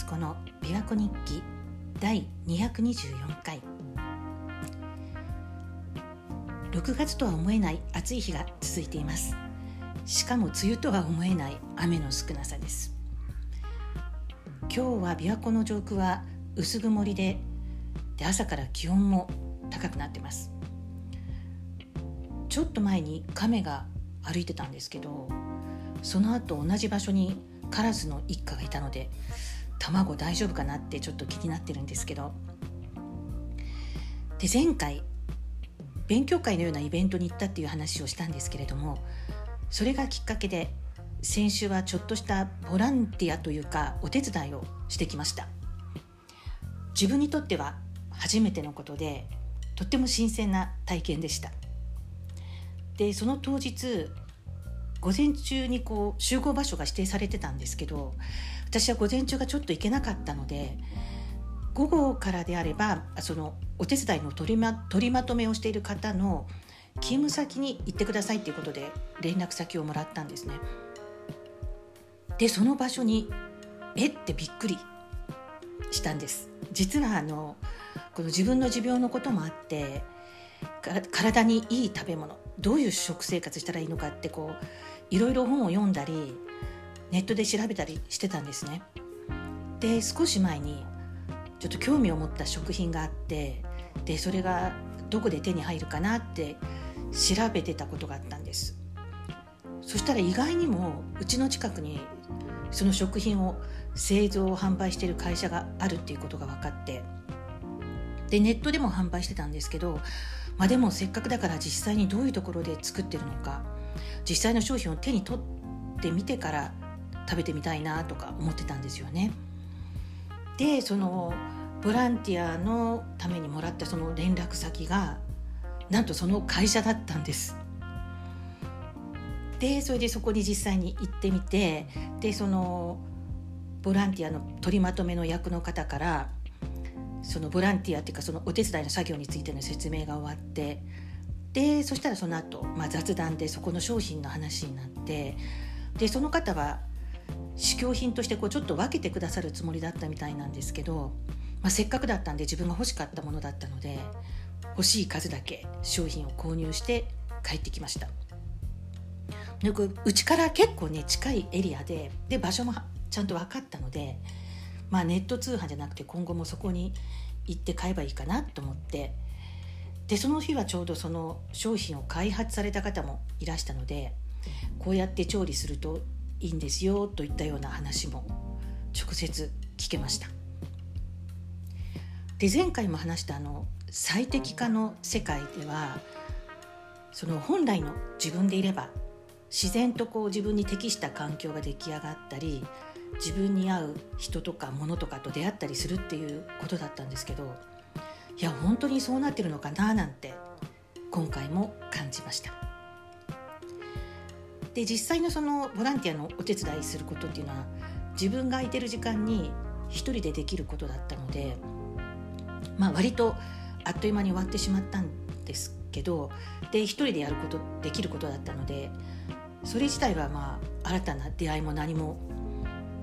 敦子の琵琶湖日記第224回。6月とは思えない暑い日が続いています。しかも梅雨とは思えない雨の少なさです。今日は琵琶湖の上空は薄曇りでで朝から気温も高くなってます。ちょっと前に亀が歩いてたんですけどその後同じ場所にカラスの一家がいたので卵大丈夫かなってちょっと気になってるんですけど。で前回勉強会のようなイベントに行ったっていう話をしたんですけれどもそれがきっかけで先週はちょっとしたボランティアというかお手伝いをしてきました。自分にとっては初めてのことでとっても新鮮な体験でした。でその当日午前中にこう集合場所が指定されてたんですけど私は午前中がちょっと行けなかったので午後からであればそのお手伝いの取りま取りまとめをしている方の勤務先に行ってくださいということで連絡先をもらったんですね。でその場所にえってびっくりしたんです実はあのこの自分の持病のこともあって体にいい食べ物どういう食生活したらいいのかってこういろいろ本を読んだりネットで調べたりしてたんですね。で少し前にちょっと興味を持った食品があってでそれがどこで手に入るかなって調べてたことがあったんですそしたら意外にもうちの近くにその食品を製造販売している会社があるっていうことが分かってでネットでも販売してたんですけど、まあ、でもせっかくだから実際にどういうところで作ってるのか実際の商品を手に取ってみてから食べてみたいなとか思ってたんですよね。でそのボランティアのためにもらったその連絡先がなんとその会社だったんです。でそれでそこに実際に行ってみてでそのボランティアの取りまとめの役の方からそのボランティアっていうかそのお手伝いの作業についての説明が終わってでそしたらその後、まあ雑談でそこの商品の話になってでその方は試供品としてこうちょっと分けてくださるつもりだったみたいなんですけど、まあ、せっかくだったんで自分が欲しかったものだったので欲しい数だけ商品を購入して帰ってきました。うちから結構ね近いエリアでで場所もちゃんと分かったので、まあ、ネット通販じゃなくて今後もそこに行って買えばいいかなと思ってでその日はちょうどその商品を開発された方もいらしたのでこうやって調理するといいんですよといったような話も直接聞けました。で前回も話したあの最適化の世界ではその本来の自分でいれば自然とこう自分に適した環境が出来上がったり自分に合う人とか物とかと出会ったりするっていうことだったんですけどいや本当にそうなってるのかななんて今回も感じました。で実際のそのボランティアのお手伝いすることっていうのは自分が空いてる時間に一人でできることだったのでまあ割とあっという間に終わってしまったんですけどで一人でやることできることだったのでそれ自体はまあ新たな出会いも何も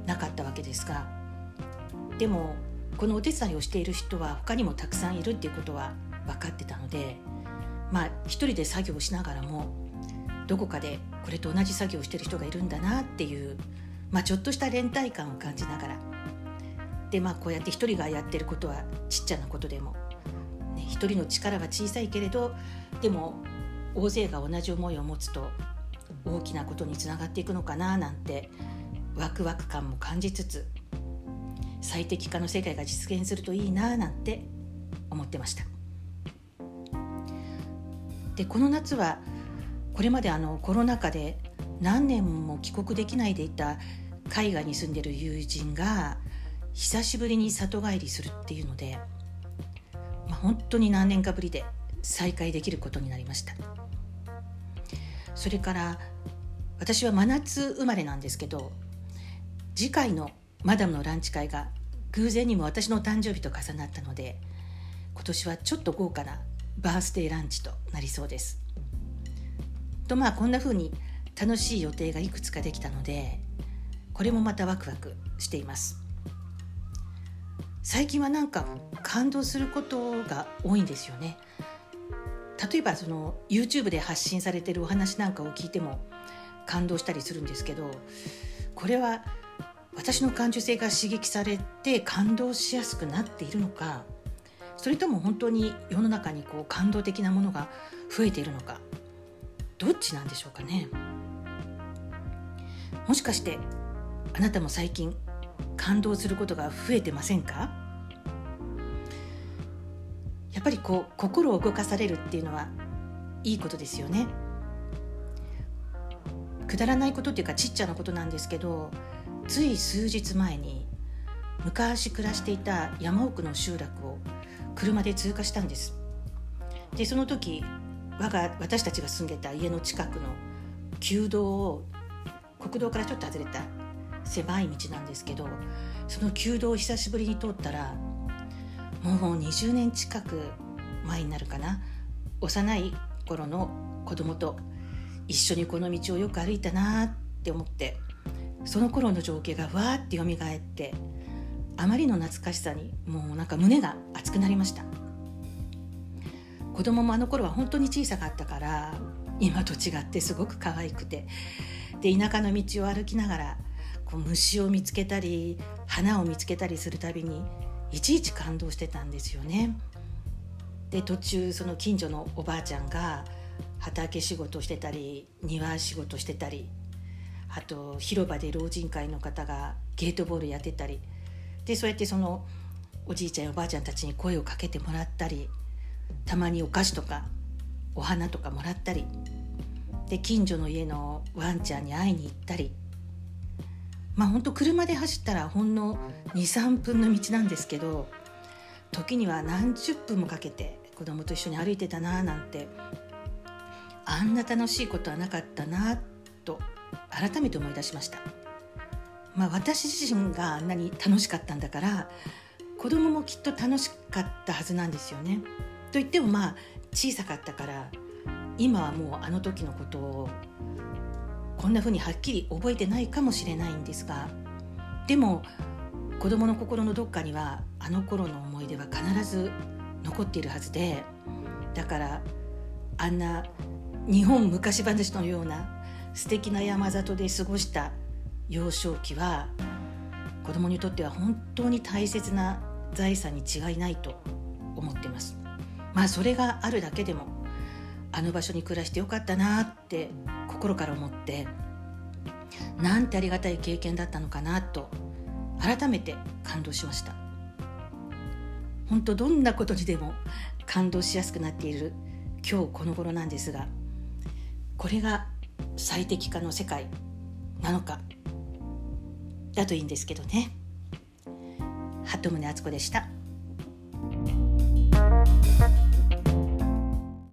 なかったわけですがでもこのお手伝いをしている人は他にもたくさんいるっていうことは分かってたのでまあ一人で作業しながらもどこかでこれと同じ作業をしてる人がいるんだなっていう、まあ、ちょっとした連帯感を感じながら。でまあこうやって一人がやってることはちっちゃなことでも、ね、一人の力は小さいけれどでも大勢が同じ思いを持つと大きなことにつながっていくのかななんてワクワク感も感じつつ最適化の世界が実現するといいななんて思ってました。でこの夏はこれまであのコロナ禍で何年も帰国できないでいた海外に住んでる友人が久しぶりに里帰りするっていうので、まあ、本当に何年かぶりで再会できることになりました。それから私は真夏生まれなんですけど次回のマダムのランチ会が偶然にも私の誕生日と重なったので今年はちょっと豪華なバースデーランチとなりそうです。とまあこんな風に楽しい予定がいくつかできたのでこれもまたワクワクしています。最近はなんか感動することが多いんですよね例えばその YouTube で発信されてるお話なんかを聞いても感動したりするんですけどこれは私の感受性が刺激されて感動しやすくなっているのかそれとも本当に世の中にこう感動的なものが増えているのかどっちなんでしょうかね。もしかしてあなたも最近感動することが増えてませんか？やっぱりこう心を動かされるっていうのはいいことですよね。くだらないことっていうかちっちゃなことなんですけどつい数日前に昔暮らしていた山奥の集落を車で通過したんです。でその時我が私たちが住んでた家の近くの旧道を国道からちょっと外れた狭い道なんですけどその旧道を久しぶりに通ったらもう20年近く前になるかな幼い頃の子供と一緒にこの道をよく歩いたなって思って。その頃の情景がわーって蘇ってあまりの懐かしさにもうなんか胸が熱くなりました子供もあの頃は本当に小さかったから今と違ってすごく可愛くてで田舎の道を歩きながらこう虫を見つけたり花を見つけたりするたびにいちいち感動してたんですよね。で途中その近所のおばあちゃんが畑仕事してたり庭仕事してたりあと広場で老人会の方がゲートボールやってたりでそうやってそのおじいちゃんおばあちゃんたちに声をかけてもらったりたまにお菓子とかお花とかもらったりで近所の家のワンちゃんに会いに行ったりまあ本当車で走ったらほんの23分の道なんですけど時には何十分もかけて子供と一緒に歩いてたななんてあんな楽しいことはなかったなと改めて思い出しました。まあ、私自身があんなに楽しかったんだから子供もきっと楽しかったはずなんですよね。と言ってもまあ小さかったから今はもうあの時のことをこんな風にはっきり覚えてないかもしれないんですがでも子供の心のどっかにはあの頃の思い出は必ず残っているはずでだからあんな日本昔話のような素敵な山里で過ごした幼少期は子供にとっては本当に大切な財産に違いないと思ってます。まあそれがあるだけでもあの場所に暮らしてよかったなって心から思ってなんてありがたい経験だったのかなと改めて感動しました。本当どんなことにでも感動しやすくなっている今日この頃なんですがこれが最適化の世界なのかだといいんですけどね鳩宗敦子でした。